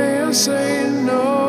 Can't say no.